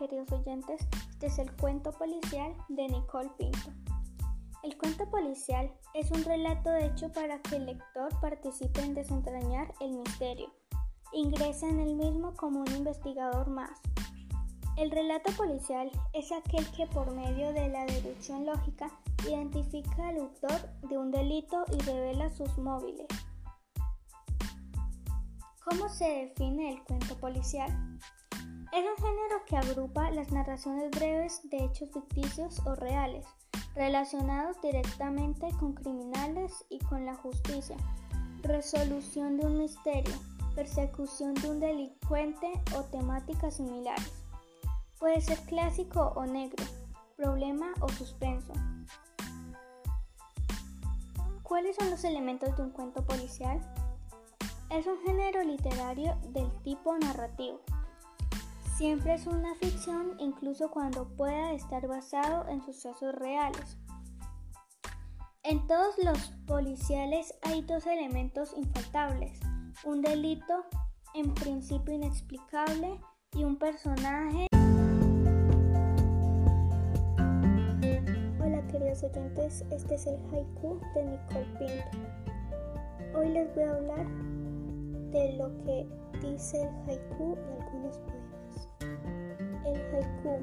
queridos oyentes, este es el cuento policial de Nicole Pinto. El cuento policial es un relato hecho para que el lector participe en desentrañar el misterio. Ingresa en el mismo como un investigador más. El relato policial es aquel que por medio de la deducción lógica identifica al autor de un delito y revela sus móviles. ¿Cómo se define el cuento policial? Es un género que agrupa las narraciones breves de hechos ficticios o reales, relacionados directamente con criminales y con la justicia, resolución de un misterio, persecución de un delincuente o temáticas similares. Puede ser clásico o negro, problema o suspenso. ¿Cuáles son los elementos de un cuento policial? Es un género literario del tipo narrativo Siempre es una ficción incluso cuando pueda estar basado en sucesos reales. En todos los policiales hay dos elementos infaltables, un delito en principio inexplicable y un personaje. Hola queridos oyentes, este es el haiku de Nicole Pinto. Hoy les voy a hablar de lo que dice el haiku y algunos poemas. Haiku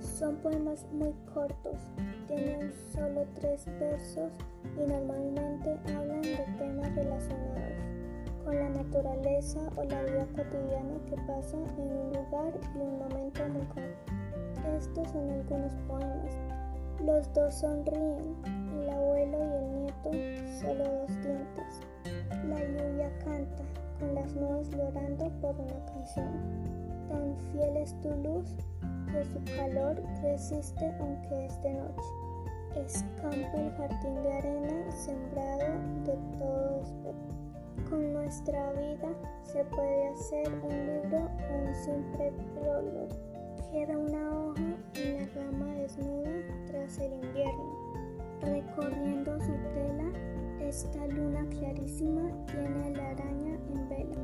son poemas muy cortos, tienen solo tres versos y normalmente hablan de temas relacionados con la naturaleza o la vida cotidiana que pasa en un lugar y un momento muy concreto. Estos son algunos poemas. Los dos sonríen, el abuelo y el nieto, solo dos dientes. La lluvia canta, con las nubes llorando por una canción. Tan fiel es tu luz que su calor resiste aunque es de noche. Escampa el jardín de arena sembrado de todo espectro. Con nuestra vida se puede hacer un libro o un simple prólogo. Queda una hoja en la rama desnuda tras el invierno. Recorriendo su tela, esta luna clarísima tiene a la araña en vela.